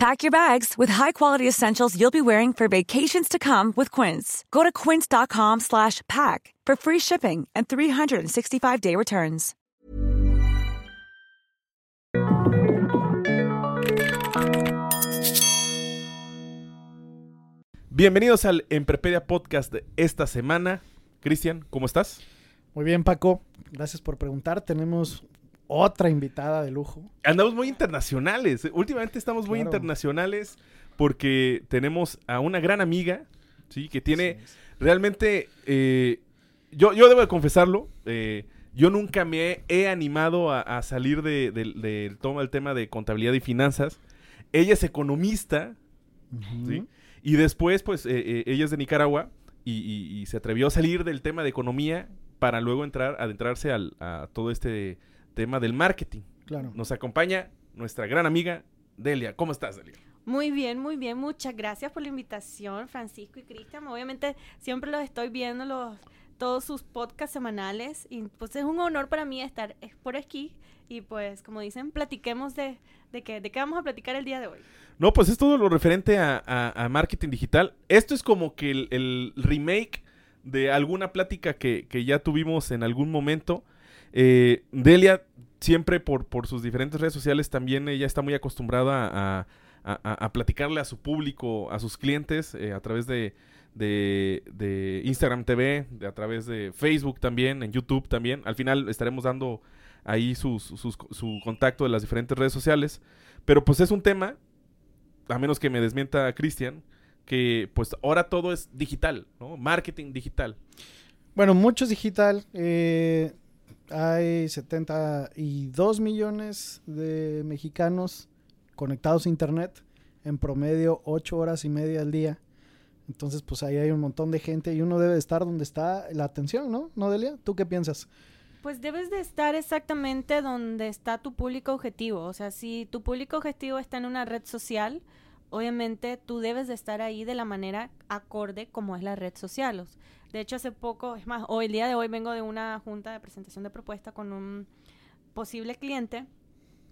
Pack your bags with high-quality essentials you'll be wearing for vacations to come with Quince. Go to quince.com slash pack for free shipping and 365-day returns. Bienvenidos al Emprepedia Podcast de esta semana. Cristian, ¿cómo estás? Muy bien, Paco. Gracias por preguntar. Tenemos otra invitada de lujo. Andamos muy internacionales. Últimamente estamos muy Claro. internacionales porque tenemos a una gran amiga, ¿sí? Que tiene realmente... eh, yo, yo debo de confesarlo, eh, yo nunca me he animado a, a salir de- del todo el tema de contabilidad y finanzas. Ella es economista, ¿sí? Y después, pues, eh, eh, ella es de Nicaragua y, y- y se atrevió a salir del tema de economía para luego entrar, adentrarse al- a todo este tema del marketing. Claro. Nos acompaña nuestra gran amiga Delia. ¿Cómo estás, Delia? Muy bien, muy bien. Muchas gracias por la invitación, Francisco y Cristian. Obviamente siempre los estoy viendo los todos sus podcasts semanales y pues es un honor para mí estar por aquí y pues como dicen, platiquemos de, de, qué, de qué vamos a platicar el día de hoy. No, pues es todo lo referente a, a- a marketing digital. Esto es como que el, el remake de alguna plática que, que ya tuvimos en algún momento. Eh, Delia, siempre por, por sus diferentes redes sociales, también ella está muy acostumbrada a, a- platicarle a su público, a sus clientes, eh, a través de, de- Instagram TV, de, a través de Facebook también, en YouTube también. Al final estaremos dando ahí su contacto de las diferentes redes sociales. Pero pues es un tema a menos que me desmienta Cristian, que pues ahora todo es digital, ¿no? Marketing digital. Bueno, mucho es digital. eh, hay 72 millones de mexicanos conectados a internet. En promedio, 8 horas y media al día. Entonces, pues ahí hay un montón de gente y uno debe estar donde está la atención, ¿no? ¿No, Delia? ¿Tú qué piensas? Pues debes de estar exactamente donde está tu público objetivo. O sea, si tu público objetivo está en una red social, obviamente tú debes de estar ahí de la manera acorde como es la red social. De hecho, hace poco, es más, hoy el día de hoy vengo de una junta de presentación de propuesta con un posible cliente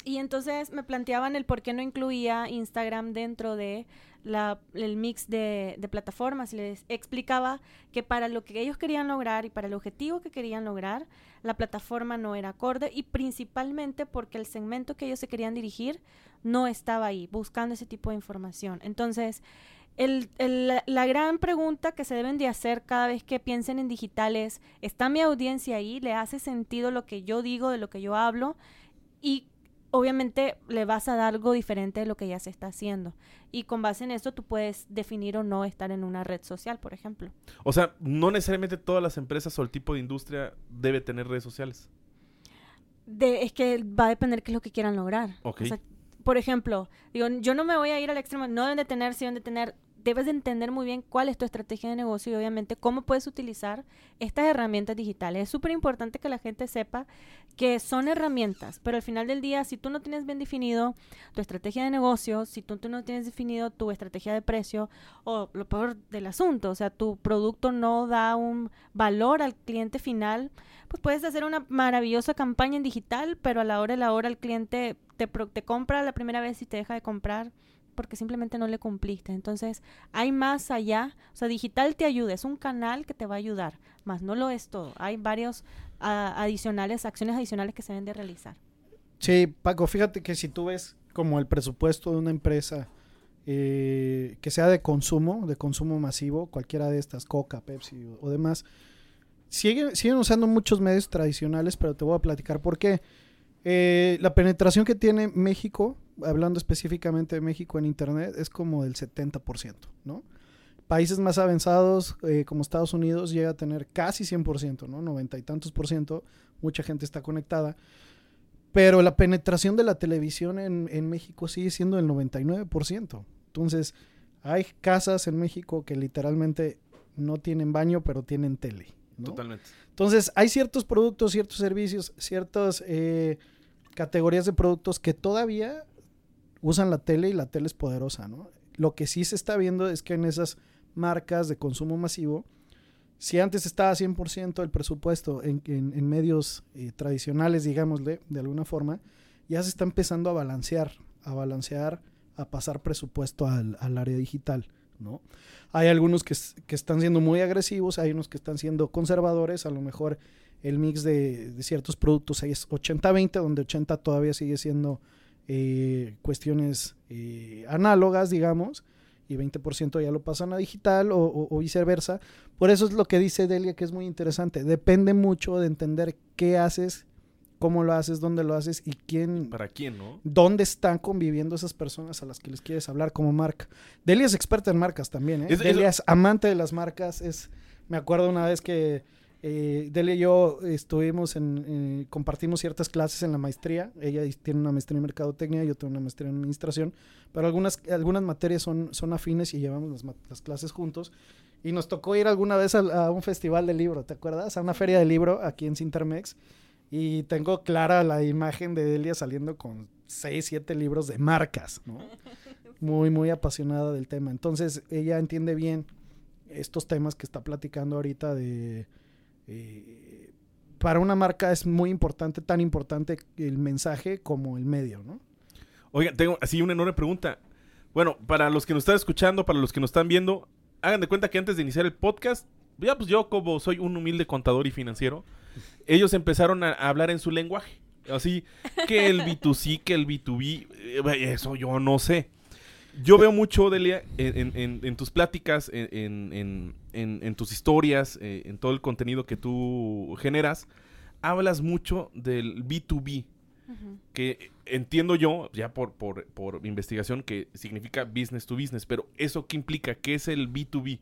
y entonces me planteaban el por qué no incluía Instagram dentro de la, el mix de, de plataformas. Les explicaba que para lo que ellos querían lograr y para el objetivo que querían lograr, la plataforma no era acorde y principalmente porque el segmento que ellos se querían dirigir no estaba ahí, buscando ese tipo de información. Entonces, el- el- la- la gran pregunta que se deben de hacer cada vez que piensen en digital es, ¿está mi audiencia ahí? ¿Le hace sentido lo que yo digo, de lo que yo hablo? Y obviamente le vas a dar algo diferente de lo que ya se está haciendo. Y con base en eso tú puedes definir o no estar en una red social, por ejemplo. O sea, no necesariamente todas las empresas o el tipo de industria debe tener redes sociales. De, es que va a depender qué es lo que quieran lograr. Ok. O sea, por ejemplo, digo, yo no me voy a ir al extremo, no deben de tener, sí deben de tener, debes de entender muy bien cuál es tu estrategia de negocio y obviamente cómo puedes utilizar estas herramientas digitales. Es súper importante que la gente sepa que son herramientas, pero al final del día, si tú no tienes bien definido tu estrategia de negocio, si tú, tú no tienes definido tu estrategia de precio, o lo peor del asunto, o sea, tu producto no da un valor al cliente final, pues puedes hacer una maravillosa campaña en digital, pero a la hora de la hora el cliente te, te compra la primera vez y te deja de comprar porque simplemente no le cumpliste. Entonces, hay más allá. O sea, digital te ayuda, es un canal que te va a ayudar, más no lo es todo. Hay varios adicionales, acciones adicionales que se deben de realizar. Sí, Paco, fíjate que si tú ves como el presupuesto de una empresa eh, que sea de consumo, de consumo masivo, cualquiera de estas, Coca, Pepsi o, o demás, siguen, siguen usando muchos medios tradicionales, pero te voy a platicar por qué. Eh, la penetración que tiene México, hablando específicamente de México en Internet, es como del 70%, ¿no? Países más avanzados eh, como Estados Unidos llega a tener casi 100%, ¿no? 90 y tantos por ciento, mucha gente está conectada. Pero la penetración de la televisión en, en México sigue siendo el 99%. Entonces, hay casas en México que literalmente no tienen baño, pero tienen tele. ¿no? Totalmente. Entonces, hay ciertos productos, ciertos servicios, ciertas eh, categorías de productos que todavía usan la tele y la tele es poderosa, ¿no? Lo que sí se está viendo es que en esas marcas de consumo masivo, si antes estaba 100% el presupuesto en, en- en medios eh, tradicionales, digámosle, de alguna forma, ya se está empezando a balancear, a balancear, a pasar presupuesto al, área digital, ¿no? Hay algunos que están siendo muy agresivos, hay unos que están siendo conservadores, a lo mejor el mix de, de ciertos productos ahí es 80-20, donde 80 todavía sigue siendo eh, cuestiones eh, análogas, digamos, y 20% ya lo pasan a digital o, o- o viceversa. Por eso es lo que dice Delia, que es muy interesante. Depende mucho de entender qué haces, cómo lo haces, dónde lo haces y quién, ¿Para quién, no? dónde están conviviendo esas personas a las que les quieres hablar como marca. Delia es experta en marcas también, ¿eh? Es- es- Delia es amante de las marcas. Es, me acuerdo una vez que eh, Delia y yo estuvimos en, eh, compartimos ciertas clases en la maestría. Ella tiene una maestría en mercadotecnia, yo tengo una maestría en administración, pero algunas, algunas materias son, son afines y llevamos las, clases juntos. Y nos tocó ir alguna vez a, un festival de libro, ¿te acuerdas? A una feria de libro aquí en Cintermex. Y tengo clara la imagen de Delia saliendo con 6, 7 libros de marcas, ¿no? Muy, muy apasionada del tema. Entonces, ella entiende bien estos temas que está platicando ahorita de... eh, para una marca es muy importante, tan importante el mensaje como el medio, ¿no? Oigan, tengo así una enorme pregunta. Bueno, para los que nos están escuchando, para los que nos están viendo, hagan de cuenta que antes de iniciar el podcast, ya pues yo como soy un humilde contador y financiero, ellos empezaron a, a hablar en su lenguaje. Así que el B2C, que el B2B, eh, eso yo no sé. Yo veo mucho, Delia, en, en- en- tus pláticas, en, tus historias, eh, en todo el contenido que tú generas, hablas mucho del B2B Ujú. que entiendo yo, ya por, por, por investigación, que significa business to business, pero ¿eso qué implica? ¿Qué es el B2B?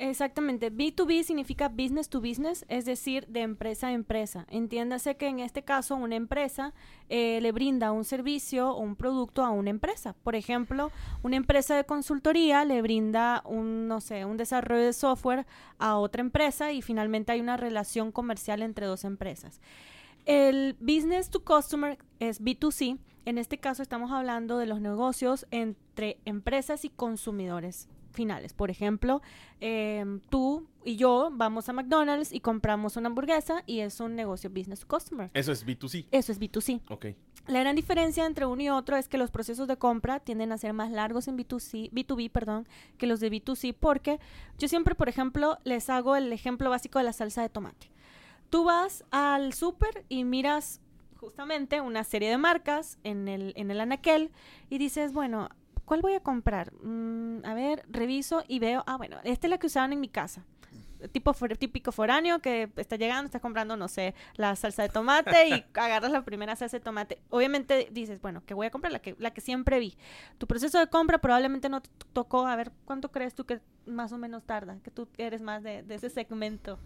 Exactamente. B2B significa business to business, es decir, de empresa a empresa. Entiéndase que en este caso una empresa eh, le brinda un servicio o un producto a una empresa. Por ejemplo, una empresa de consultoría le brinda un, no sé, un desarrollo de software a otra empresa y finalmente hay una relación comercial entre dos empresas. El business to customer es B2C. En este caso estamos hablando de los negocios entre empresas y consumidores finales. Por ejemplo, em, tú y yo vamos a McDonald's y compramos una hamburguesa y es un negocio business to customer. Eso es B2C. Eso es B2C. Ok. La gran diferencia entre uno y otro es que los procesos de compra tienden a ser más largos en B2C, B2B, perdón, que los de B2C, porque yo siempre, por ejemplo, les hago el ejemplo básico de la salsa de tomate. Tú vas al súper y miras justamente una serie de marcas en el, en el anaquel y dices, bueno, ¿cuál voy a comprar? Mm, a ver, reviso y veo, ah, bueno, esta es la que usaban en mi casa. Tipo for- típico foráneo que está llegando, está comprando, no sé, la salsa de tomate y agarras la primera salsa de tomate. Obviamente dices, bueno, que voy a comprar la que, la que siempre vi. Tu proceso de compra probablemente no te tocó, a ver, ¿cuánto crees tú que más o menos tarda? Que tú eres más de, de ese segmento.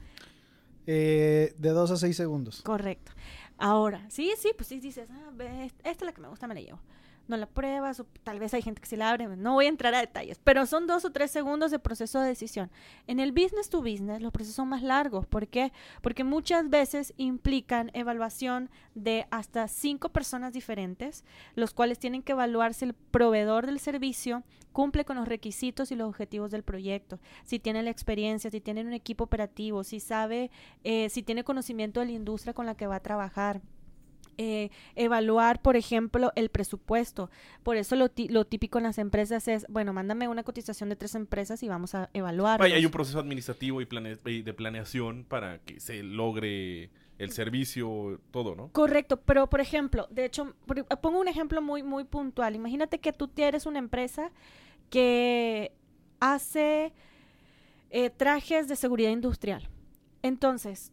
Eh, de 2 a 6 segundos. Correcto. Ahora, sí, sí, pues sí dices, ah, ve, esta es la que me gusta, me la llevo. No la pruebas, o tal vez hay gente que sí la abre, no voy a entrar a detalles, pero son dos o tres segundos de proceso de decisión. En el business to business los procesos son más largos. ¿Por qué? Porque muchas veces implican evaluación de hasta cinco personas diferentes, los cuales tienen que evaluar si el proveedor del servicio cumple con los requisitos y los objetivos del proyecto, si tiene la experiencia, si tiene un equipo operativo, si sabe, eh, si tiene conocimiento de la industria con la que va a trabajar. Eh, evaluar, por ejemplo, el presupuesto. Por eso lo, típico en las empresas es, bueno, mándame una cotización de tres empresas y vamos a evaluar. Hay un proceso administrativo y, plane- de planeación para que se logre el servicio, todo, ¿no? Correcto, pero por ejemplo, de hecho, por- pongo un ejemplo muy, muy puntual. Imagínate que tú tienes una empresa que hace eh, trajes de seguridad industrial. Entonces,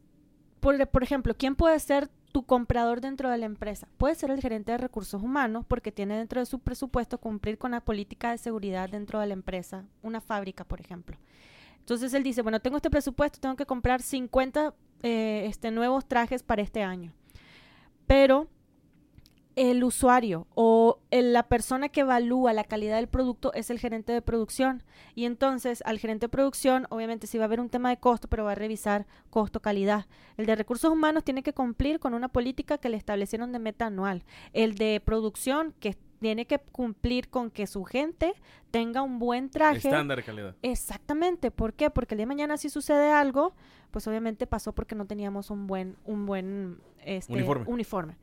por, por ejemplo, ¿quién puede ser tu comprador dentro de la empresa? Puede ser el gerente de recursos humanos porque tiene dentro de su presupuesto cumplir con la política de seguridad dentro de la empresa, una fábrica, por ejemplo. Entonces él dice, bueno, tengo este presupuesto, tengo que comprar 50 eh, este, nuevos trajes para este año. Pero el usuario o el- la persona que evalúa la calidad del producto es el gerente de producción. Y entonces al gerente de producción, obviamente sí va a haber un tema de costo, pero va a revisar costo-calidad. El de recursos humanos tiene que cumplir con una política que le establecieron de meta anual. El de producción que tiene que cumplir con que su gente tenga un buen traje. Estándar de calidad. Exactamente, ¿por qué? Porque el día de mañana si sucede algo, pues obviamente pasó porque no teníamos un buen, un buen este, Uniforme. uniforme.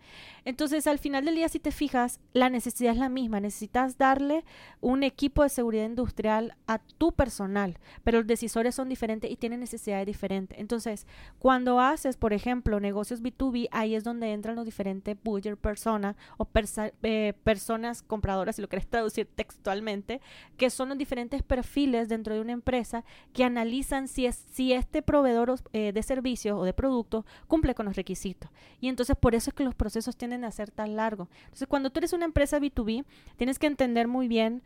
Entonces, al final del día, si te fijas, la necesidad es la misma. Necesitas darle un equipo de seguridad industrial a tu personal, pero los decisores son diferentes y tienen necesidades diferentes. Entonces, cuando haces, por ejemplo, negocios B2B, ahí es donde entran los diferentes buyer persona o persa- eh, personas compradoras, si lo quieres traducir textualmente, que son los diferentes perfiles dentro de una empresa que analizan si, es, si este proveedor eh, de servicios o de productos cumple con los requisitos. Y entonces por eso es que los procesos tienden a ser tan largos. Entonces cuando tú eres una empresa B2B, tienes que entender muy bien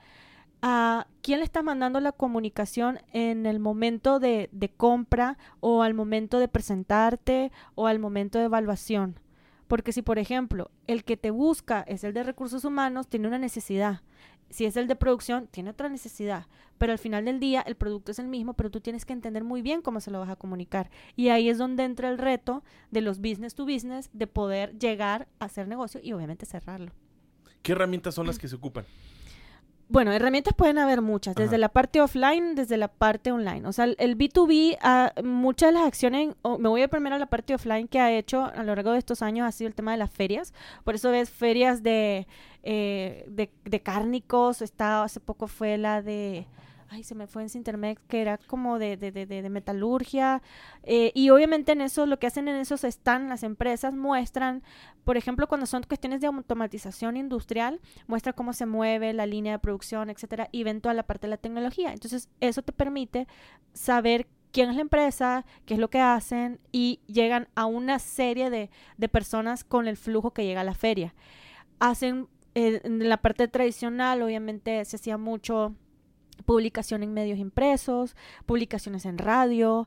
a quién le estás mandando la comunicación en el momento de, de compra o al momento de presentarte o al momento de evaluación. Porque si, por ejemplo, el que te busca es el de recursos humanos, tiene una necesidad. Si es el de producción, tiene otra necesidad. Pero al final del día, el producto es el mismo, pero tú tienes que entender muy bien cómo se lo vas a comunicar. Y ahí es donde entra el reto de los business to business, de poder llegar a hacer negocio y obviamente cerrarlo. ¿Qué herramientas son las que se ocupan? Bueno, herramientas pueden haber muchas, desde Ajá. la parte offline, desde la parte online. O sea, el, el B2B, ah, muchas de las acciones, o me voy a primero a la parte offline que ha hecho a lo largo de estos años ha sido el tema de las ferias. Por eso ves ferias de, eh, de, de cárnicos, está, hace poco fue la de... Ay, se me fue en Cintermex, que era como de, de, de, de- de metalurgia. eh, y obviamente en eso, lo que hacen en esos están las empresas, muestran, por ejemplo, cuando son cuestiones de automatización industrial, muestra cómo se mueve la línea de producción, etcétera, y ven toda la parte de la tecnología. Entonces, eso te permite saber quién es la empresa, qué es lo que hacen, y llegan a una serie de, de personas con el flujo que llega a la feria. Hacen, eh, en la parte tradicional, obviamente, se hacía mucho publicación en medios impresos, publicaciones en radio.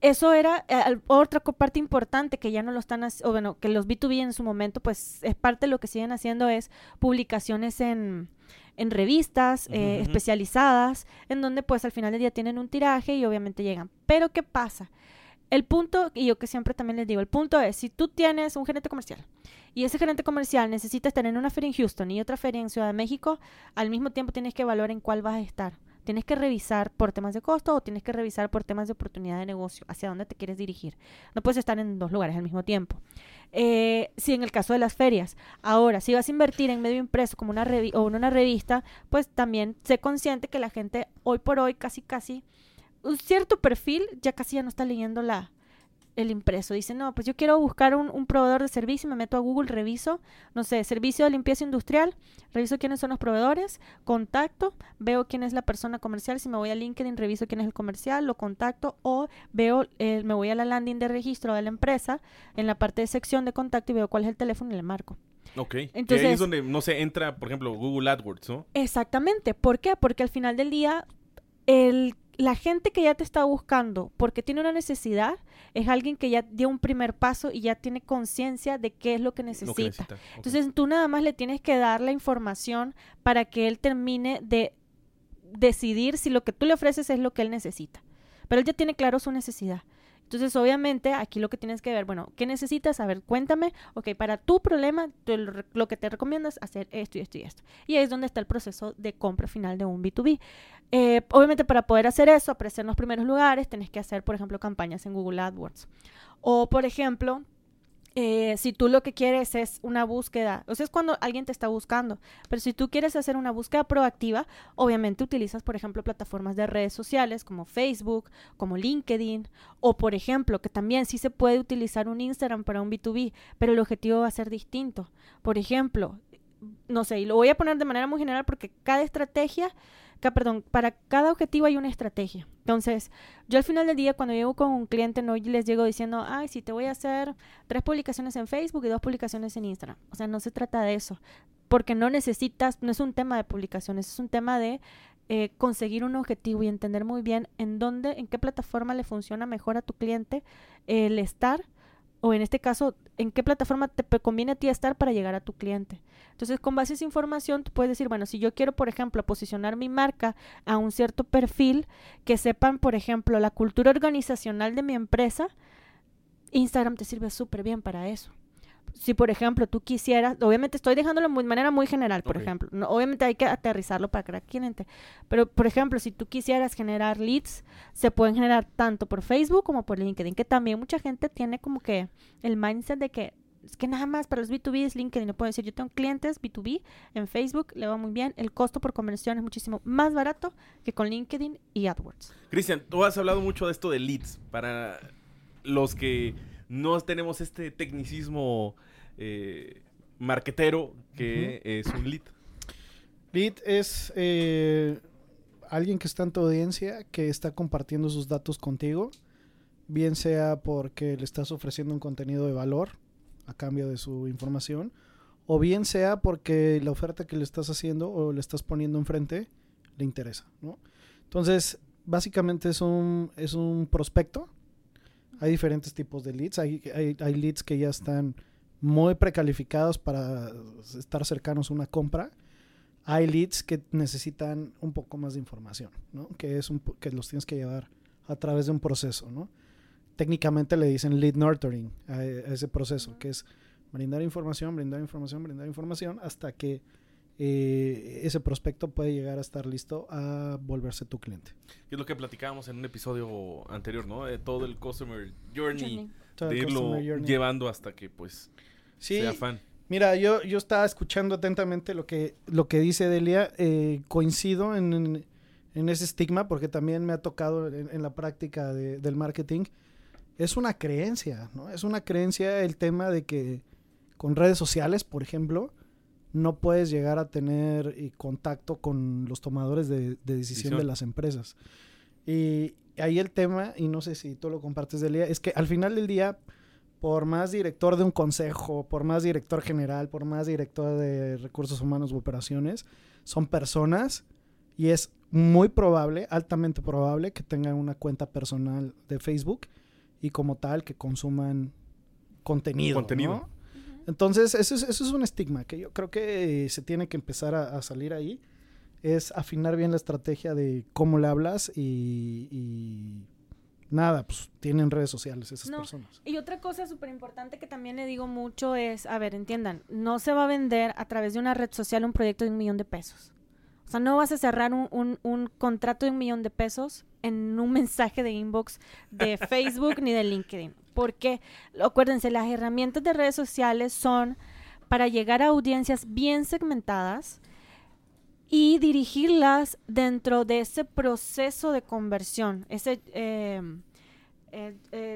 Eso era eh, otra parte importante que ya no lo están haciendo, o bueno, que los B2B en su momento, pues es parte de lo que siguen haciendo es publicaciones en, en revistas eh, especializadas, en donde pues al final del día tienen un tiraje y obviamente llegan. Pero ¿qué pasa? El punto, y yo que siempre también les digo, el punto es, si tú tienes un gerente comercial y ese gerente comercial necesita estar en una feria en Houston y otra feria en Ciudad de México, al mismo tiempo tienes que evaluar en cuál vas a estar. Tienes que revisar por temas de costo o tienes que revisar por temas de oportunidad de negocio, hacia dónde te quieres dirigir. No puedes estar en dos lugares al mismo tiempo. Eh, si en el caso de las ferias, ahora, si vas a invertir en medio impreso como una o en una revista, pues también sé consciente que la gente hoy por hoy casi casi un cierto perfil ya casi ya no está leyendo la el impreso. Dice, no, pues yo quiero buscar un, un proveedor de servicio, me meto a Google, reviso, no sé, servicio de limpieza industrial, reviso quiénes son los proveedores, contacto, veo quién es la persona comercial, si me voy a LinkedIn, reviso quién es el comercial, lo contacto o veo, eh, me voy a la landing de registro de la empresa, en la parte de sección de contacto y veo cuál es el teléfono y le marco. Ok. que ahí Entonces- es donde, no sé, entra, por ejemplo, Google AdWords, ¿no? Exactamente. ¿Por qué? Porque al final del día, el, la gente que ya te está buscando porque tiene una necesidad es alguien que ya dio un primer paso y ya tiene conciencia de qué es lo que necesita. Lo que necesita. Ok. Entonces tú nada más le tienes que dar la información para que él termine de decidir si lo que tú le ofreces es lo que él necesita. Pero él ya tiene claro su necesidad. Entonces, obviamente, aquí lo que tienes que ver, bueno, ¿qué necesitas? A ver, cuéntame, ok, para tu problema, lo, que te recomiendo es hacer esto y esto y esto. Y ahí es donde está el proceso de compra final de un B2B. Eh, obviamente, para poder hacer eso, aparecer en los primeros lugares, tenés que hacer, por ejemplo, campañas en Google AdWords. O, por ejemplo, eh, si tú lo que quieres es una búsqueda, o sea, es cuando alguien te está buscando, pero si tú quieres hacer una búsqueda proactiva, obviamente utilizas, por ejemplo, plataformas de redes sociales como Facebook, como LinkedIn, o por ejemplo, que también sí se puede utilizar un Instagram para un B2B, pero el objetivo va a ser distinto. Por ejemplo, no sé, y lo voy a poner de manera muy general porque cada estrategia, perdón, para cada objetivo hay una estrategia. Entonces, yo al final del día, cuando llego con un cliente, no les llego diciendo, ay, sí, te voy a hacer tres publicaciones en Facebook y dos publicaciones en Instagram. O sea, no se trata de eso, porque no necesitas, no es un tema de publicaciones, es un tema de eh, conseguir un objetivo y entender muy bien en dónde, en qué plataforma le funciona mejor a tu cliente el estar, o en este caso, en qué plataforma te conviene a ti estar para llegar a tu cliente. Entonces, con base a esa información, tú puedes decir, bueno, si yo quiero, por ejemplo, posicionar mi marca a un cierto perfil, que sepan, por ejemplo, la cultura organizacional de mi empresa, Instagram te sirve súper bien para eso. Si, por ejemplo, tú quisieras, obviamente estoy dejándolo de manera muy general, por ejemplo, no, obviamente hay que aterrizarlo para cada cliente, pero, por ejemplo, si tú quisieras generar leads, se pueden generar tanto por Facebook como por LinkedIn, que también mucha gente tiene como que el mindset de que es que nada más para los B2B es LinkedIn. Le puedo decir, yo tengo clientes B2B en Facebook, le va muy bien. El costo por conversión es muchísimo más barato que con LinkedIn y AdWords. Cristian, tú has hablado mucho de esto de leads. Para los que no tenemos este tecnicismo eh, marquetero que es un lead. Lead es eh, alguien que está en tu audiencia, que está compartiendo sus datos contigo, bien sea porque le estás ofreciendo un contenido de valor a cambio de su información, o bien sea porque la oferta que le estás haciendo o le estás poniendo enfrente le interesa, ¿no? Entonces, básicamente es un, es un prospecto. Hay diferentes tipos de leads. Hay, hay, hay leads que ya están muy precalificados para estar cercanos a una compra hay leads que necesitan un poco más de información, ¿no? Que es un que los tienes que llevar a través de un proceso, ¿no? Técnicamente le dicen lead nurturing a, a ese proceso, que es brindar información, brindar información, brindar información hasta que eh, ese prospecto puede llegar a estar listo a volverse tu cliente. Que es lo que platicábamos en un episodio anterior, ¿no? De todo el customer journey, de irlo customer journey. llevando hasta que pues Sí, sea fan. Mira, yo, yo estaba escuchando atentamente lo que, lo que dice Delia. eh, coincido en, en- en ese estigma porque también me ha tocado en, en la práctica de- del marketing. Es una creencia, ¿no? Es una creencia el tema de que con redes sociales, por ejemplo, no puedes llegar a tener eh, contacto con los tomadores de, de decisión de las empresas. Y ahí el tema, y no sé si tú lo compartes, Delia, es que al final del día por más director de un consejo, por más director general, por más director de recursos humanos u operaciones, son personas y es muy probable, altamente probable, que tengan una cuenta personal de Facebook y como tal que consuman contenido. Contenido. ¿no? Entonces, eso es, eso es un estigma que yo creo que eh, se tiene que empezar a, a salir ahí. Es afinar bien la estrategia de cómo le hablas y, y nada, pues tienen redes sociales esas No, personas. Y otra cosa súper importante que también le digo mucho es, a ver, entiendan, no se va a vender a través de una red social un proyecto de un millón de pesos. O sea, no vas a cerrar un, un- un contrato de un millón de pesos en un mensaje de inbox de Facebook ni de LinkedIn. Porque, acuérdense, las herramientas de redes sociales son para llegar a audiencias bien segmentadas y dirigirlas dentro de ese proceso de conversión, ese eh, eh,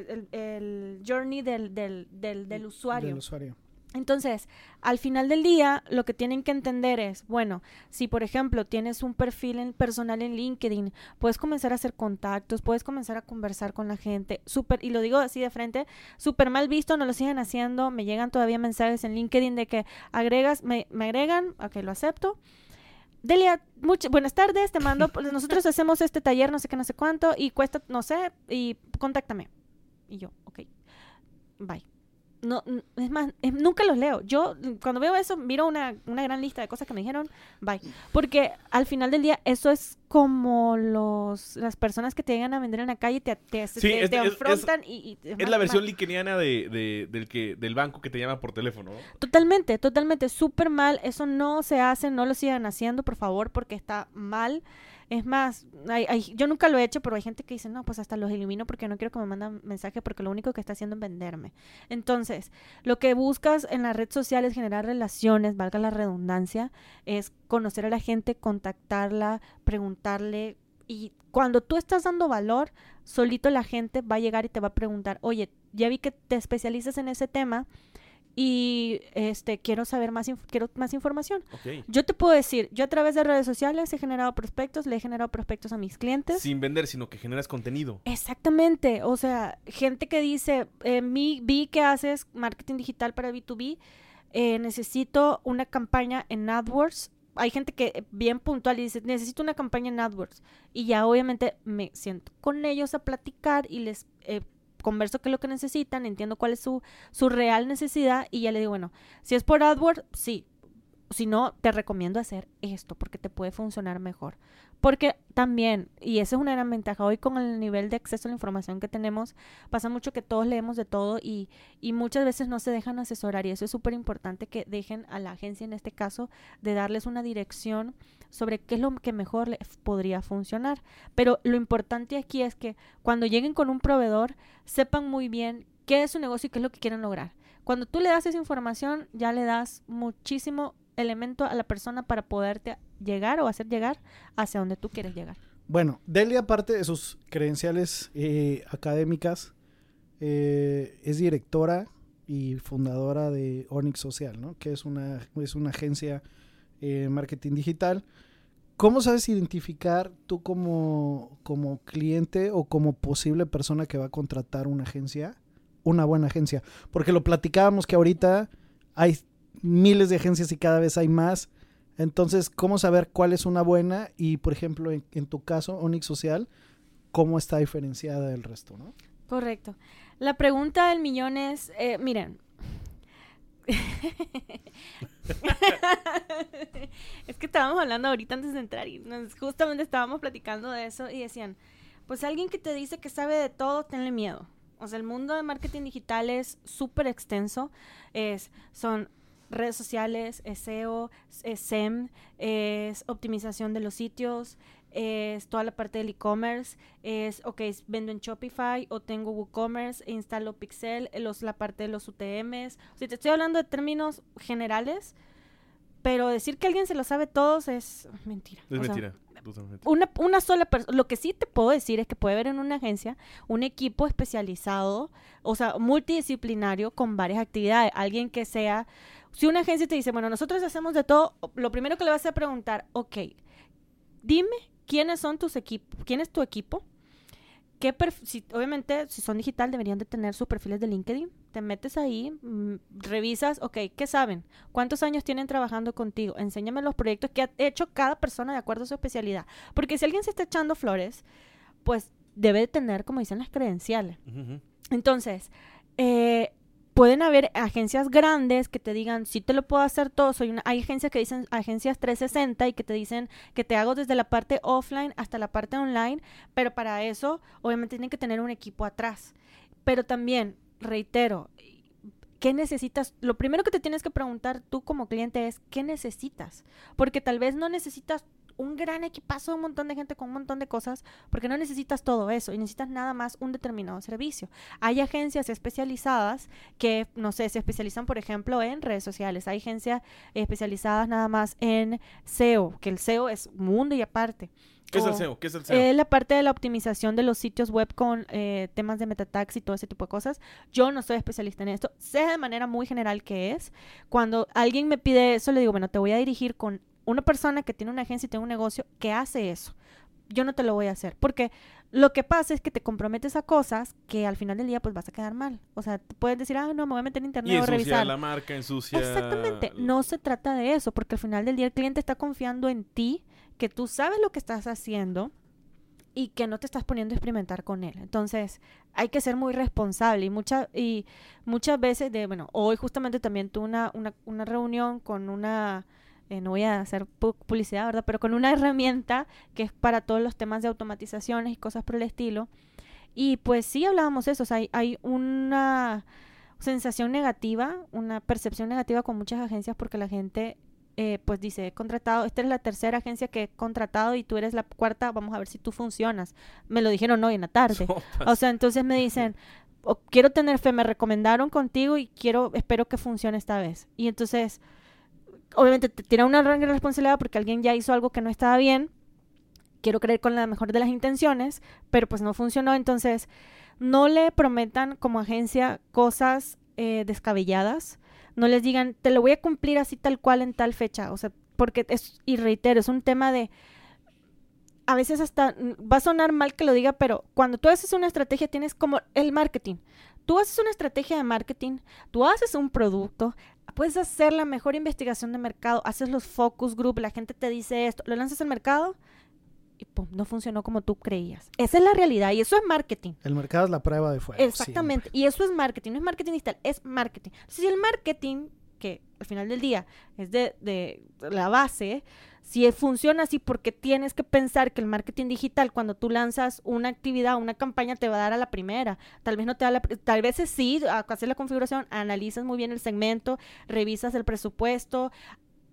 el, el journey del, del, del, del usuario. Del usuario. Entonces, al final del día, lo que tienen que entender es, bueno, si por ejemplo tienes un perfil en- personal en LinkedIn, puedes comenzar a hacer contactos, puedes comenzar a conversar con la gente, súper, y lo digo así de frente, súper mal visto, no lo siguen haciendo, me llegan todavía mensajes en LinkedIn de que agregas, me, me agregan, ok, lo acepto. Delia, much- buenas tardes, te mando, pues, nosotros hacemos este taller, no sé qué, no sé cuánto, y cuesta, no sé, y contáctame. Y yo, ok, bye. No, es más, es- nunca los leo. Yo cuando veo eso miro una, una gran lista de cosas que me dijeron, bye. Porque al final del día eso es como los las personas que te llegan a vender en la calle y te, te, Sí, te- es- te es- afrontan y, y- Es más- la versión más- linkeniana de, de- del, que, del banco que te llama por teléfono. ¿no? Totalmente, totalmente, súper mal. Eso no se hace, no lo sigan haciendo, por favor, porque está mal. Es más, hay- hay- yo nunca lo he hecho, pero hay gente que dice, no, pues hasta los elimino porque no quiero que me mandan mensajes porque lo único que está haciendo es venderme. Entonces, lo que buscas en la red social es generar relaciones, valga la redundancia, es conocer a la gente, contactarla, preguntarle. Y cuando tú estás dando valor, solito la gente va a llegar y te va a preguntar, oye, ya vi que te especializas en ese tema y este quiero saber más quiero más información. Yo te puedo decir, yo a través de redes sociales he generado prospectos, le he generado prospectos a mis clientes. Sin vender, sino que generas contenido. Exactamente, o sea, gente que dice, eh, mi, vi que haces marketing digital para B2B, eh, necesito una campaña en AdWords. Hay gente que bien puntual y dice, necesito una campaña en AdWords. Y ya obviamente me siento con ellos a platicar y les eh, converso qué es lo que necesitan, entiendo cuál es su, su real necesidad y ya le digo, bueno, si es por AdWords, sí. Si no, te recomiendo hacer esto porque te puede funcionar mejor. Porque también, y esa es una gran ventaja, hoy con el nivel de acceso a la información que tenemos, pasa mucho que todos leemos de todo y, y muchas veces no se dejan asesorar y eso es súper importante que dejen a la agencia en este caso de darles una dirección sobre qué es lo que mejor les podría funcionar. Pero lo importante aquí es que cuando lleguen con un proveedor sepan muy bien qué es su negocio y qué es lo que quieren lograr. Cuando tú le das esa información, ya le das muchísimo elemento a la persona para poderte llegar o hacer llegar hacia donde tú quieres llegar. Bueno, Delia, aparte de sus credenciales eh, académicas, eh, es directora y fundadora de Onyx Social, ¿no? Que es una, es una agencia eh, marketing digital. ¿Cómo sabes identificar tú como, como cliente o como posible persona que va a contratar una agencia, una buena agencia? Porque lo platicábamos que ahorita hay miles de agencias y cada vez hay más. Entonces, ¿cómo saber cuál es una buena? Y, por ejemplo, en, tu caso, Onyx Social, ¿cómo está diferenciada del resto, no? Correcto. La pregunta del millón es, eh, miren, es que estábamos hablando ahorita antes de entrar y justamente estábamos platicando de eso y decían, pues alguien que te dice que sabe de todo, tenle miedo. O sea, el mundo de marketing digital es súper extenso. Es, son redes sociales, es SEO, es SEM, es optimización de los sitios, es toda la parte del e-commerce, es, ok, vendo en Shopify o tengo WooCommerce, e instalo Pixel, los, la parte de los UTMs. O sea, te estoy hablando de términos generales, pero decir que alguien se lo sabe todos es mentira. Es O sea, mentira. totalmente. una, una sola persona. Lo que sí te puedo decir es que puede haber en una agencia un equipo especializado, o sea, multidisciplinario con varias actividades. Alguien que sea. Si una agencia te dice, bueno, nosotros hacemos de todo, lo primero que le vas a preguntar, ok, dime quiénes son tus equipos, quién es tu equipo. ¿Qué si, obviamente, si son digital, deberían de tener sus perfiles de LinkedIn. Te metes ahí, mm, revisas, ok, ¿qué saben? ¿Cuántos años tienen trabajando contigo? Enséñame los proyectos que ha hecho cada persona de acuerdo a su especialidad. Porque si alguien se está echando flores, pues debe de tener, como dicen, las credenciales. Ujú, ujú. Entonces, eh, pueden haber agencias grandes que te digan, sí te lo puedo hacer todo. Soy una, hay agencias que dicen agencias 360 y que te dicen que te hago desde la parte offline hasta la parte online, pero para eso obviamente tienen que tener un equipo atrás. Pero también, reitero, ¿qué necesitas? Lo primero que te tienes que preguntar tú como cliente es, ¿qué necesitas? Porque tal vez no necesitas un gran equipazo de un montón de gente con un montón de cosas, porque no necesitas todo eso y necesitas nada más un determinado servicio. Hay agencias especializadas que, no sé, se especializan, por ejemplo, en redes sociales. Hay agencias especializadas nada más en SEO, que el SEO es mundo y aparte. ¿Qué es el O- SEO? ¿Qué es el SEO? eh, la parte de la optimización de los sitios web con eh, temas de metatags y todo ese tipo de cosas. Yo no soy especialista en esto. Sé de manera muy general qué es. Cuando alguien me pide eso, le digo, bueno, te voy a dirigir con una persona que tiene una agencia y tiene un negocio que hace eso. Yo no te lo voy a hacer. Porque lo que pasa es que te comprometes a cosas que al final del día pues vas a quedar mal. O sea, te puedes decir, ah, no, me voy a meter en internet y o revisar. la marca, ensucia... Exactamente, no se trata de eso, porque al final del día el cliente está confiando en ti, que tú sabes lo que estás haciendo y que no te estás poniendo a experimentar con él. Entonces, hay que ser muy responsable y, mucha, y muchas veces, de bueno, hoy justamente también tuve una, una, una reunión con una, eh, no voy a hacer pu- publicidad, ¿verdad? Pero con una herramienta que es para todos los temas de automatizaciones y cosas por el estilo. Y pues sí hablábamos eso, o sea, hay, hay una sensación negativa, una percepción negativa con muchas agencias porque la gente eh, pues dice, he contratado, esta es la tercera agencia que he contratado y tú eres la cuarta, vamos a ver si tú funcionas. Me lo dijeron hoy en la tarde. Sopas. O sea, entonces me dicen, "O- quiero tener fe, me recomendaron contigo y quiero, espero que funcione esta vez. Y entonces, obviamente te tira una gran responsabilidad porque alguien ya hizo algo que no estaba bien. Quiero creer con la mejor de las intenciones, pero pues no funcionó. Entonces, no le prometan como agencia cosas eh, descabelladas. No les digan, te lo voy a cumplir así tal cual en tal fecha. O sea, porque es, y reitero, es un tema de a veces hasta mm, va a sonar mal que lo diga, pero cuando tú haces una estrategia tienes como el marketing. Tú haces una estrategia de marketing, tú haces un producto, puedes hacer la mejor investigación de mercado, haces los focus group, la gente te dice esto, lo lanzas al mercado y pum, no funcionó como tú creías. Esa es la realidad y eso es marketing. El mercado es la prueba de fuego. Exactamente. Y eso es marketing, no es marketing digital, es marketing. Si el marketing, que al final del día es de, de la base, si funciona así porque tienes que pensar que el marketing digital cuando tú lanzas una actividad, una campaña te va a dar a la primera. Tal vez no te da la tal vez sí, hacer la configuración, analizas muy bien el segmento, revisas el presupuesto,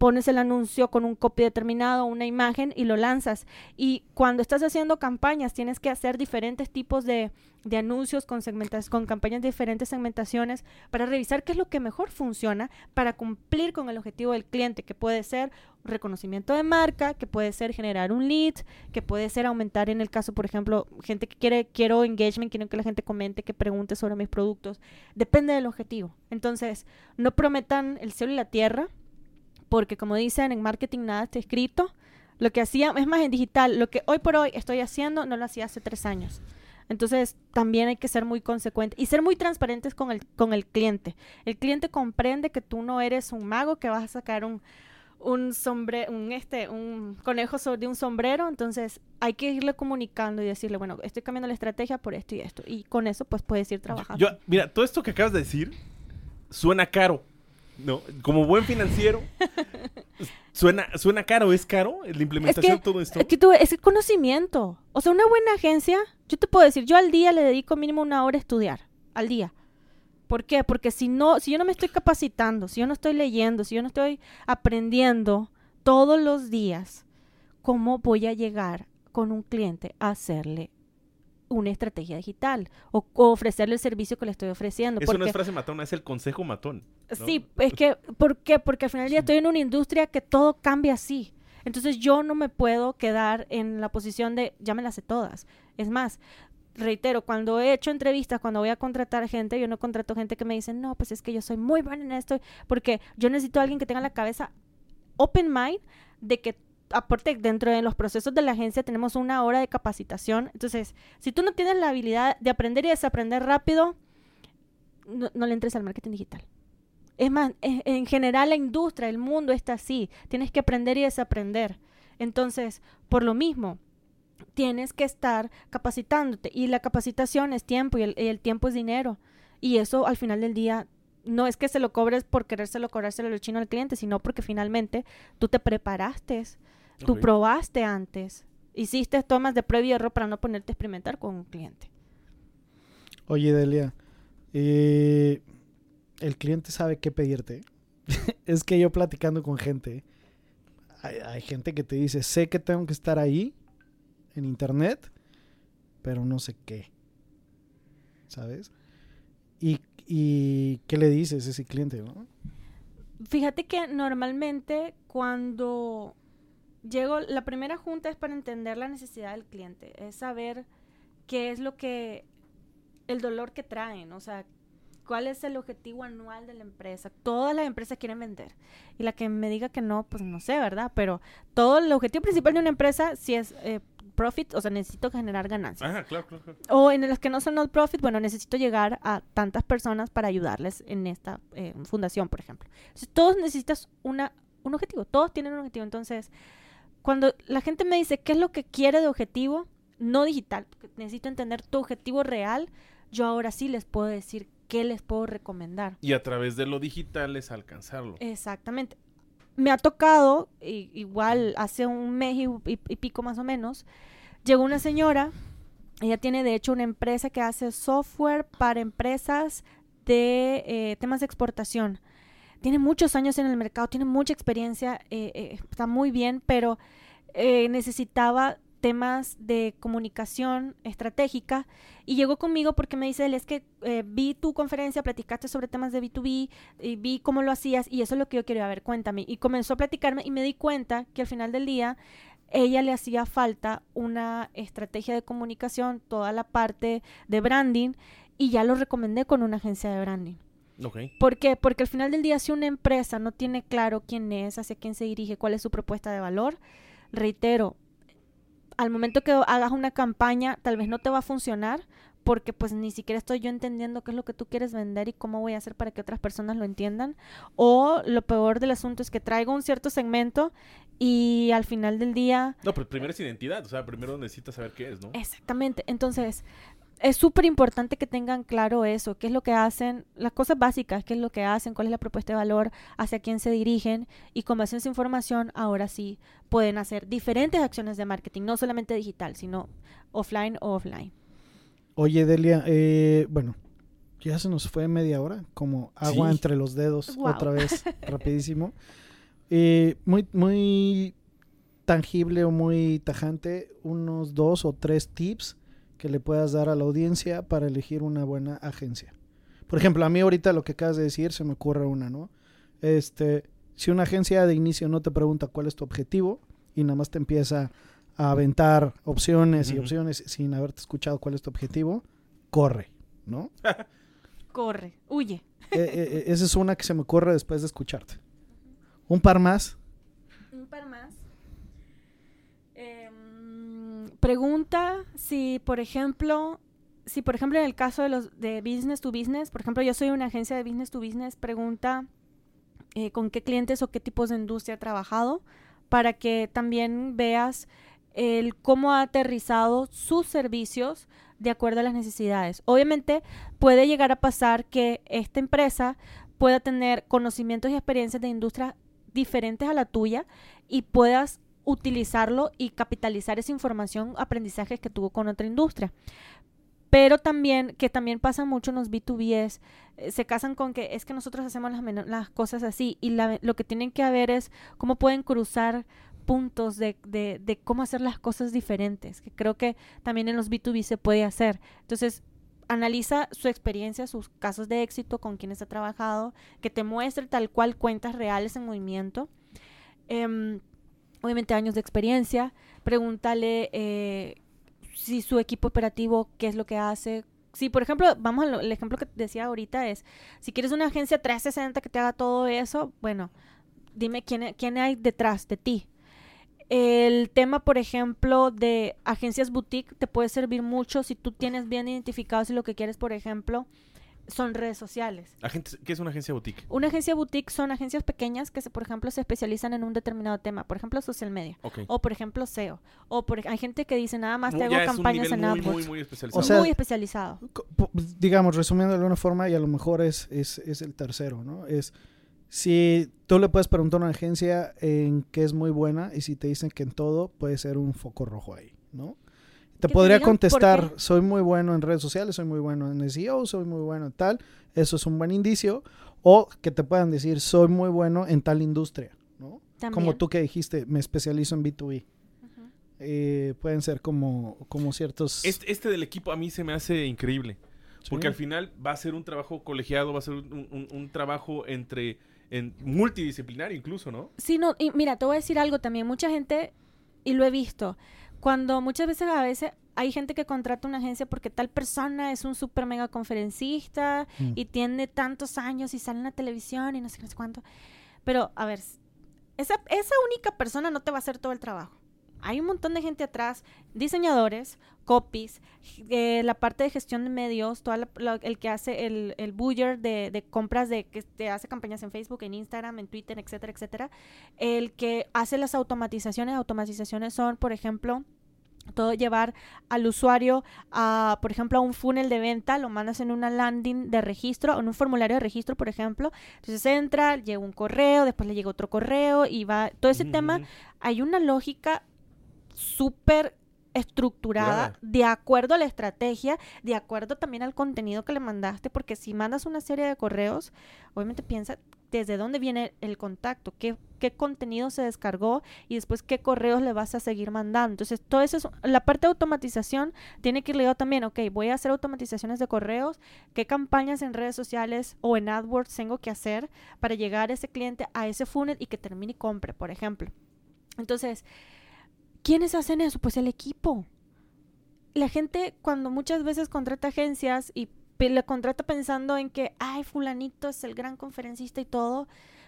pones el anuncio con un copy determinado, una imagen y lo lanzas. Y cuando estás haciendo campañas, tienes que hacer diferentes tipos de, de anuncios con, con campañas de diferentes segmentaciones para revisar qué es lo que mejor funciona para cumplir con el objetivo del cliente, que puede ser reconocimiento de marca, que puede ser generar un lead, que puede ser aumentar en el caso, por ejemplo, gente que quiere, quiero engagement, quiero que la gente comente, que pregunte sobre mis productos. Depende del objetivo. Entonces, no prometan el cielo y la tierra porque como dicen en marketing nada está escrito. Lo que hacía, es más en digital, lo que hoy por hoy estoy haciendo no lo hacía hace tres años. Entonces también hay que ser muy consecuente y ser muy transparentes con el, con el cliente. El cliente comprende que tú no eres un mago que vas a sacar un, un sombre, un este, un conejo sobre un sombrero, entonces hay que irle comunicando y decirle, bueno, estoy cambiando la estrategia por esto y esto. Y con eso pues puedes ir trabajando. Yo, mira, todo esto que acabas de decir suena caro. No, como buen financiero, suena, suena caro, ¿es caro la implementación de todo esto? Es que tú, es conocimiento. O sea, una buena agencia, yo te puedo decir, yo al día le dedico mínimo una hora a estudiar, al día. ¿Por qué? Porque si no, si yo no me estoy capacitando, si yo no estoy leyendo, si yo no estoy aprendiendo todos los días, ¿cómo voy a llegar con un cliente a hacerle una estrategia digital o, ofrecerle el servicio que le estoy ofreciendo. Eso no es frase matona, es el consejo matón. Sí, es que, ¿por qué? Porque al final del día estoy en una industria que todo cambia así. Entonces yo no me puedo quedar en la posición de ya me las sé todas. Es más, reitero, cuando he hecho entrevistas, cuando voy a contratar gente, yo no contrato gente que me dice, no, pues es que yo soy muy buena en esto, porque yo necesito a alguien que tenga la cabeza open mind de que aporte dentro de los procesos de la agencia tenemos una hora de capacitación. Entonces, si tú no tienes la habilidad de aprender y desaprender rápido, no, le entres al marketing digital. Es más, en general la industria, el mundo está así. Tienes que aprender y desaprender. Entonces, por lo mismo, tienes que estar capacitándote. Y la capacitación es tiempo y el, tiempo es dinero. Y eso al final del día no es que se lo cobres por querérselo cobrárselo el chino al cliente, sino porque finalmente tú te preparaste Tú probaste antes, hiciste tomas de previo error para no ponerte a experimentar con un cliente. Oye, Delia, eh, el cliente sabe qué pedirte. es que yo platicando con gente, hay, gente que te dice, sé que tengo que estar ahí en internet, pero no sé qué. ¿Sabes? ¿Y, y qué le dices a ese cliente? Fíjate que normalmente cuando llego, la primera junta es para entender la necesidad del cliente, es saber qué es lo que, el dolor que traen, o sea, cuál es el objetivo anual de la empresa. Todas las empresas quieren vender. Y la que me diga que no, pues no sé, ¿verdad? Pero todo el objetivo principal de una empresa, si es eh, profit, o sea, necesito generar ganancias. Ajá, claro, claro, O en las que no son no profit, bueno, necesito llegar a tantas personas para ayudarles en esta eh, fundación, por ejemplo. Entonces, todos necesitas una, un objetivo, todos tienen un objetivo. Entonces, cuando la gente me dice qué es lo que quiere de objetivo, no digital, porque necesito entender tu objetivo real, yo ahora sí les puedo decir qué les puedo recomendar. Y a través de lo digital es alcanzarlo. Exactamente. Me ha tocado, igual hace un mes y, pico más o menos, llegó una señora, ella tiene de hecho una empresa que hace software para empresas de eh, temas de exportación tiene muchos años en el mercado, tiene mucha experiencia, eh, eh, está muy bien, pero eh, necesitaba temas de comunicación estratégica y llegó conmigo porque me dice él es que vi tu conferencia, platicaste sobre temas de B2B y vi cómo lo hacías y eso es lo que yo quería ver, cuéntame. Y comenzó a platicarme y me di cuenta que al final del día ella le hacía falta una estrategia de comunicación, toda la parte de branding y ya lo recomendé con una agencia de branding. ¿Por qué? Porque al final del día, si una empresa no tiene claro quién es, hacia quién se dirige, cuál es su propuesta de valor, reitero, al momento que hagas una campaña, tal vez no te va a funcionar porque pues ni siquiera estoy yo entendiendo qué es lo que tú quieres vender y cómo voy a hacer para que otras personas lo entiendan. O lo peor del asunto es que traigo un cierto segmento y al final del día... No, pero primero es identidad, o sea, primero necesitas saber qué es, ¿no? Exactamente, entonces es súper importante que tengan claro eso, qué es lo que hacen, las cosas básicas, qué es lo que hacen, cuál es la propuesta de valor, hacia quién se dirigen y con base en esa información ahora sí pueden hacer diferentes acciones de marketing, no solamente digital, sino offline o offline. Oye, Delia, eh, bueno, ya se nos fue media hora, como agua Sí. entre los dedos, otra vez, rapidísimo. Eh, muy, muy tangible o muy tajante, unos dos o tres tips que le puedas dar a la audiencia para elegir una buena agencia. Por ejemplo, a mí ahorita lo que acabas de decir se me ocurre una, ¿no? Este, si una agencia de inicio no te pregunta cuál es tu objetivo y nada más te empieza a aventar opciones y opciones sin haberte escuchado cuál es tu objetivo, corre, ¿no? Corre, huye. Eh, eh, eh, esa es una que se me ocurre después de escucharte. Un par más. Un par más. Em, pregunta si, por ejemplo, si por ejemplo en el caso de los de business to business, por ejemplo, yo soy una agencia de business to business, pregunta eh, con qué clientes o qué tipos de industria ha trabajado para que también veas el cómo ha aterrizado sus servicios de acuerdo a las necesidades. Obviamente puede llegar a pasar que esta empresa pueda tener conocimientos y experiencias de industrias diferentes a la tuya y puedas utilizarlo y capitalizar esa información, aprendizajes que tuvo con otra industria. Pero también, que también pasa mucho en los B2Bs, eh, se casan con que es que nosotros hacemos las, cosas así y lo que tienen que ver es cómo pueden cruzar puntos de cómo hacer las cosas diferentes, que creo que también en los B2B se puede hacer. Entonces, analiza su experiencia, sus casos de éxito, con quienes ha trabajado, que te muestre tal cual cuentas reales en movimiento. Em, obviamente años de experiencia. Pregúntale eh, si su equipo operativo, qué es lo que hace. Si, por ejemplo, vamos al ejemplo que decía ahorita es, si quieres una agencia 360 que te haga todo eso, bueno, dime quién, quién hay detrás de ti. El tema, por ejemplo, de agencias boutique te puede servir mucho si tú tienes bien identificado si lo que quieres, por ejemplo, son redes sociales. Agente- ¿Qué es una agencia boutique? Una agencia boutique son agencias pequeñas que, se, por ejemplo, se especializan en un determinado tema. Por ejemplo, social media. O, por ejemplo, SEO. O por, hay gente que dice nada más te hago campañas en AdWords. muy, muy especializado. O sea, muy especializado. Po- digamos, resumiendo de alguna forma, y a lo mejor es, es, es el tercero, ¿no? Es si tú le puedes preguntar a una agencia en qué es muy buena y si te dicen que en todo puede ser un foco rojo ahí, ¿no? Te podría contestar, soy muy bueno en redes sociales, soy muy bueno en SEO, soy muy bueno en tal, eso es un buen indicio, o que te puedan decir, soy muy bueno en tal industria, ¿no? Como También. tú que dijiste, me especializo en B2B. Ujú. Eh, pueden ser como, como ciertos... Este, este del equipo a mí se me hace increíble. Porque Sí. al final va a ser un trabajo colegiado, va a ser un, un- un trabajo entre en multidisciplinario incluso, ¿no? Sí, no, y mira, te voy a decir algo también. Mucha gente, y lo he visto, cuando muchas veces a veces hay gente que contrata una agencia porque tal persona es un super mega conferencista Mm. y tiene tantos años y sale en la televisión y no sé, no sé cuánto. Pero, a ver, esa, esa única persona no te va a hacer todo el trabajo. Hay un montón de gente atrás, diseñadores, copies, eh, la parte de gestión de medios, la- el que hace el, el buyer de, de compras, de que te hace campañas en Facebook, en Instagram, en Twitter, etcétera, etcétera. El que hace las automatizaciones, automatizaciones son, por ejemplo, todo llevar al usuario a, por ejemplo, a un funnel de venta, lo mandas en una landing de registro, en un formulario de registro, por ejemplo. Entonces entra, llega un correo, después le llega otro correo y va. Todo ese tema, hay una lógica súper estructurada de acuerdo a la estrategia, de acuerdo también al contenido que le mandaste, porque si mandas una serie de correos, obviamente piensa desde dónde viene el contacto, qué, contenido se descargó y después qué correos le vas a seguir mandando. Entonces, todo eso es, la parte de automatización tiene que ir ligado también, ok, voy a hacer automatizaciones de correos, qué campañas en redes sociales o en AdWords tengo que hacer para llegar a ese cliente a ese funnel y que termine y compre, por ejemplo. Entonces, ¿quiénes hacen eso? Pues el equipo. La gente cuando muchas veces contrata agencias y le contrata pensando en que, ay, fulanito es el gran conferencista y todo,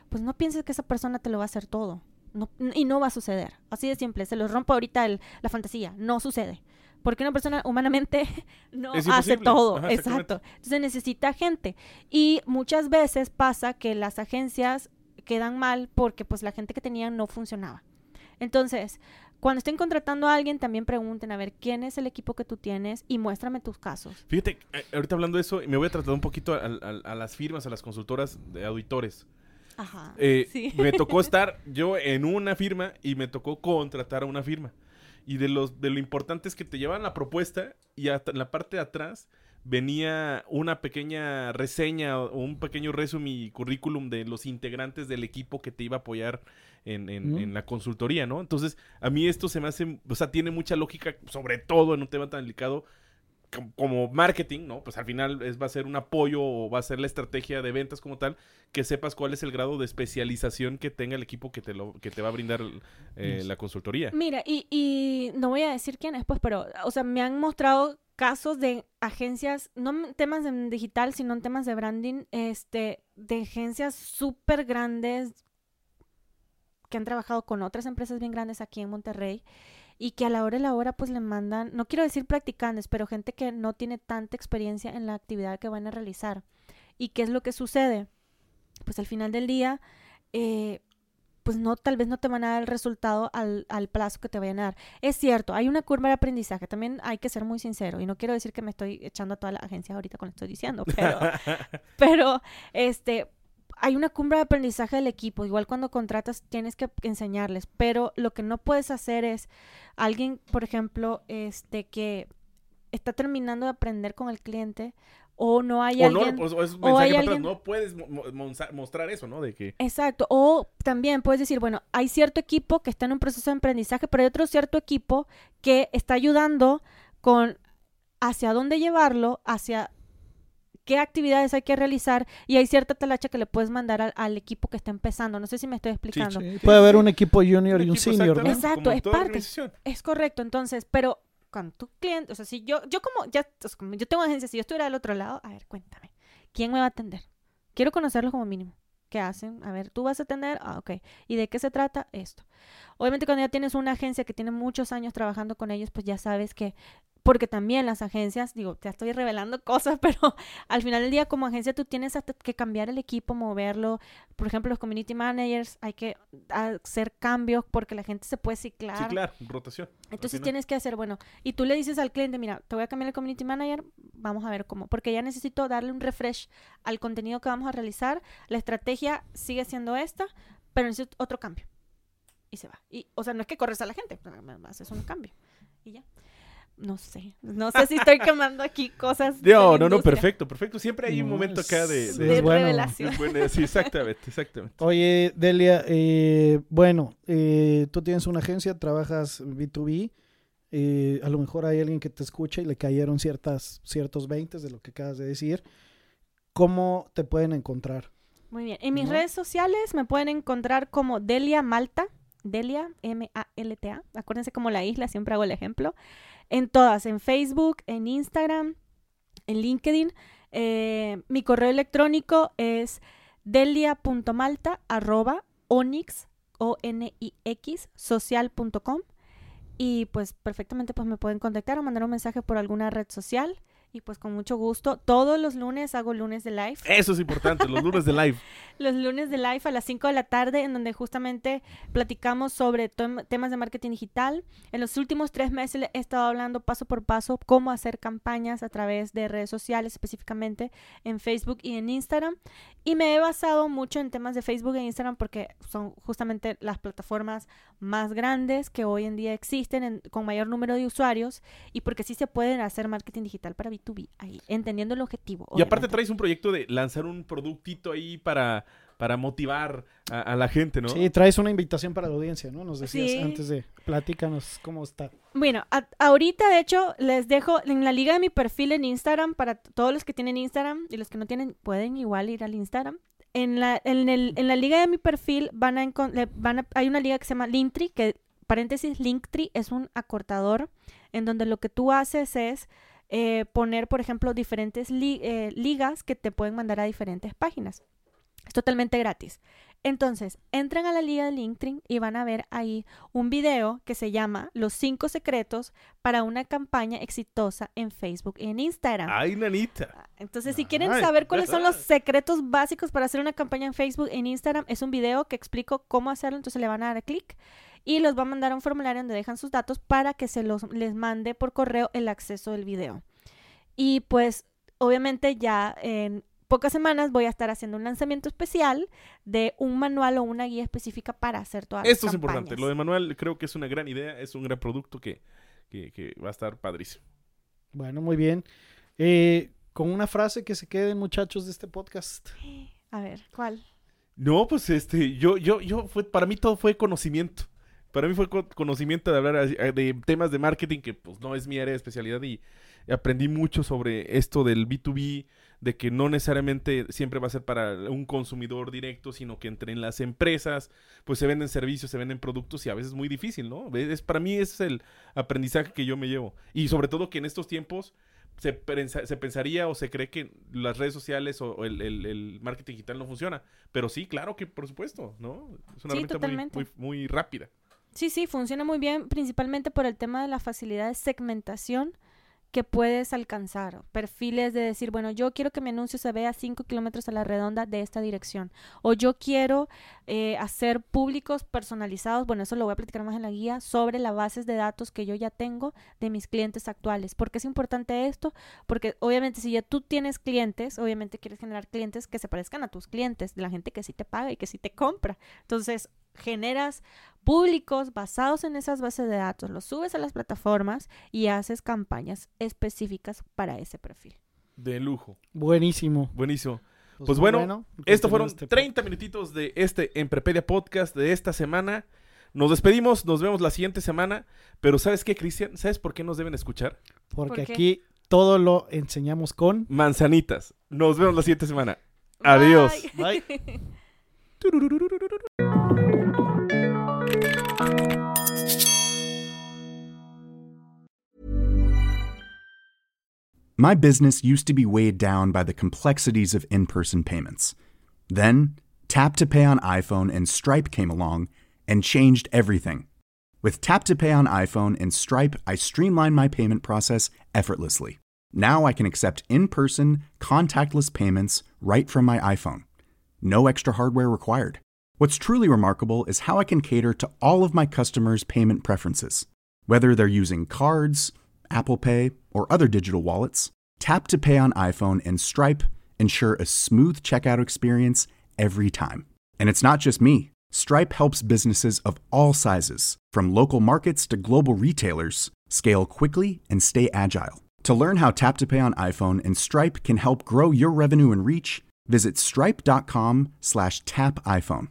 pues no pienses que esa persona te lo va a hacer todo. No, y no va a suceder. Así de simple. Se los rompo ahorita el- la fantasía. No sucede. porque una persona humanamente no hace todo. Ajá. Exacto. Entonces necesita gente. Y muchas veces pasa que las agencias quedan mal porque pues la gente que tenían no funcionaba. Entonces, cuando estén contratando a alguien, también pregunten a ver quién es el equipo que tú tienes y muéstrame tus casos. Fíjate, eh, ahorita hablando de eso, me voy a tratar un poquito a, a- a las firmas, a las consultoras de auditores. Ajá. Eh, sí. Me tocó estar yo en una firma y me tocó contratar a una firma. Y de, los, de lo importante es que te llevan la propuesta y hasta en la parte de atrás venía una pequeña reseña o un pequeño resumen y currículum de los integrantes del equipo que te iba a apoyar en, en- Mm. en la consultoría, ¿no? Entonces, a mí esto se me hace, o sea, tiene mucha lógica, sobre todo en un tema tan delicado como marketing, ¿no? Pues al final es, va a ser un apoyo o va a ser la estrategia de ventas como tal, que sepas cuál es el grado de especialización que tenga el equipo que te, lo, que te va a brindar eh, la consultoría. Mira, y, y no voy a decir quién es, pues, pero, o sea, me han mostrado casos de agencias, no en temas de digital, sino en temas de branding, este, de agencias súper grandes que han trabajado con otras empresas bien grandes aquí en Monterrey y que a la hora de la hora pues le mandan, no quiero decir practicantes, pero gente que no tiene tanta experiencia en la actividad que van a realizar. ¿Y qué es lo que sucede? Pues al final del día, eh, pues no, tal vez no te van a dar el resultado al, al plazo que te vayan a dar. Es cierto, hay una curva de aprendizaje, también hay que ser muy sincero, y no quiero decir que me estoy echando a toda la agencia ahorita con lo que estoy diciendo, pero, pero este, hay una curva de aprendizaje del equipo, igual cuando contratas tienes que enseñarles, pero lo que no puedes hacer es alguien, por ejemplo, este, que está terminando de aprender con el cliente, o no hay o no, alguien... pues, o es hay alguien- no puedes mo- mostrar eso, ¿no? De que Exacto. O también puedes decir, bueno, hay cierto equipo que está en un proceso de aprendizaje, pero hay otro cierto equipo que está ayudando con hacia dónde llevarlo, hacia qué actividades hay que realizar y hay cierta talacha que le puedes mandar al, al equipo que está empezando. No sé si me estoy explicando. Sí, puede haber un equipo junior y un equipo, senior, ¿no? Exacto, es parte. Es correcto, entonces, pero cuando tu cliente, o sea, si yo, yo como, ya, o sea, como yo tengo agencia, si yo estuviera del otro lado, a ver, cuéntame, ¿quién me va a atender? Quiero conocerlos como mínimo. ¿Qué hacen? A ver, ¿tú vas a atender? Ah, ok. ¿Y de qué se trata? Esto. Obviamente cuando ya tienes una agencia que tiene muchos años trabajando con ellos, pues ya sabes que, porque también las agencias, digo, te estoy revelando cosas, pero al final del día como agencia tú tienes hasta que cambiar el equipo, moverlo. Por ejemplo, los community managers, hay que hacer cambios porque la gente se puede ciclar. Sí, claro, rotación. Entonces tienes que hacer, bueno, y tú le dices al cliente, mira, te voy a cambiar el community manager, vamos a ver cómo, porque ya necesito darle un refresh al contenido que vamos a realizar, la estrategia sigue siendo esta, pero necesito otro cambio. Y se va. Y, o sea, no es que corres a la gente, nada más es un cambio. Y ya. No sé, no sé si estoy quemando aquí cosas. de No, no, no, perfecto, perfecto. Siempre hay un momento acá de... de- De bueno. revelación. es bueno, sí, exactamente, exactamente. Oye, Delia, eh, bueno, eh, tú tienes una agencia, trabajas B2B, eh, a lo mejor hay alguien que te escucha y le cayeron ciertas, ciertos 20 de lo que acabas de decir. ¿Cómo te pueden encontrar? Muy bien. En mis ¿No? redes sociales me pueden encontrar como Delia Malta. Delia, M-A-L-T-A. Acuérdense como la isla, siempre hago el ejemplo. En todas, en Facebook, en Instagram, en LinkedIn. Eh, mi correo electrónico es delia.malta. Y pues perfectamente pues me pueden contactar o mandar un mensaje por alguna red social. Y pues con mucho gusto. Todos los lunes hago lunes de live. Eso es importante, los lunes de live. Los lunes de live a las 5 de la tarde, en donde justamente platicamos sobre tem- temas de marketing digital. En los últimos tres meses he estado hablando paso por paso cómo hacer campañas a través de redes sociales, específicamente en Facebook y en Instagram. Y me he basado mucho en temas de Facebook e Instagram porque son justamente las plataformas más grandes que hoy en día existen en- con mayor número de usuarios y porque sí se pueden hacer marketing digital para B2B ahí, entendiendo el objetivo. Y aparte traes un proyecto de lanzar un productito ahí para, para motivar a, a la gente, ¿no? Sí, traes una invitación para la audiencia, ¿no? Nos decías Sí. antes de platícanos cómo está. Bueno, a- ahorita de hecho les dejo en la liga de mi perfil en Instagram para todos los que tienen Instagram y los que no tienen pueden igual ir al Instagram. En la, en el- en la liga de mi perfil van a, van a- hay una liga que se llama Linktree, que paréntesis Linktree es un acortador en donde lo que tú haces es eh, poner, por ejemplo, diferentes li- eh, ligas que te pueden mandar a diferentes páginas. Es totalmente gratis. Entonces, entran a la liga de LinkedIn y van a ver ahí un video que se llama Los cinco secretos para una campaña exitosa en Facebook y en Instagram. Ay, nanita. Entonces, si quieren Ay. saber cuáles son los secretos básicos para hacer una campaña en Facebook y en Instagram, es un video que explico cómo hacerlo, entonces le van a dar clic y los va a mandar a un formulario donde dejan sus datos para que se los les mande por correo el acceso del video. Y pues, obviamente ya en pocas semanas voy a estar haciendo un lanzamiento especial de un manual o una guía específica para hacer todas Esto las es importante. Lo de Manuel creo que es una gran idea, es un gran producto que, que- que va a estar padrísimo. Bueno, muy bien. Eh, con una frase que se queden, muchachos, de este podcast. A ver, ¿cuál? No, pues este, yo, yo, yo, fue, para mí todo fue conocimiento. Para mí fue co- conocimiento de hablar eh, de temas de marketing que pues no es mi área de especialidad y aprendí mucho sobre esto del B2B, de que no necesariamente siempre va a ser para un consumidor directo, sino que entre en las empresas, pues se venden servicios, se venden productos y a veces es muy difícil, ¿no? Es, para mí ese es el aprendizaje que yo me llevo. Y sobre todo que en estos tiempos se, pensa- se pensaría o se cree que las redes sociales o, o el, el- el marketing digital no funciona. Pero sí, claro que por supuesto, ¿no? Es una Sí, herramienta muy, muy, muy rápida. Sí, sí, funciona muy bien, principalmente por el tema de la facilidad de segmentación que puedes alcanzar. Perfiles de decir, bueno, yo quiero que mi anuncio se vea 5 kilómetros a la redonda de esta dirección. O yo quiero eh, hacer públicos personalizados, bueno, eso lo voy a platicar más en la guía, sobre las bases de datos que yo ya tengo de mis clientes actuales. ¿Por qué es importante esto? Porque obviamente si ya tú tienes clientes, obviamente quieres generar clientes que se parezcan a tus clientes, de la gente que sí te paga y que sí te compra. Entonces, generas públicos basados en esas bases de datos, los subes a las plataformas y haces campañas específicas para ese perfil. De lujo. Buenísimo. Buenísimo. Pues bueno, continúa Estos fueron este 30 minutitos de este Emprepedia Podcast de esta semana. Nos despedimos, nos vemos la siguiente semana. Pero ¿sabes qué, Cristian? ¿Sabes por qué nos deben escuchar? Porque aquí todo lo enseñamos con. Manzanitas. Nos vemos la siguiente semana. Adiós. Bye. Bye. My business used to be weighed down by the complexities of in person payments. Then, Tap to Pay on iPhone and Stripe came along and changed everything. With Tap to Pay on iPhone and Stripe, I streamlined my payment process effortlessly. Now I can accept in person, contactless payments right from my iPhone. No extra hardware required. What's truly remarkable is how I can cater to all of my customers' payment preferences. Whether they're using cards, Apple Pay, or other digital wallets, Tap to Pay on iPhone and Stripe ensure a smooth checkout experience every time. And it's not just me. Stripe helps businesses of all sizes, from local markets to global retailers, scale quickly and stay agile. To learn how Tap to Pay on iPhone and Stripe can help grow your revenue and reach, visit stripe.com slash tap iPhone.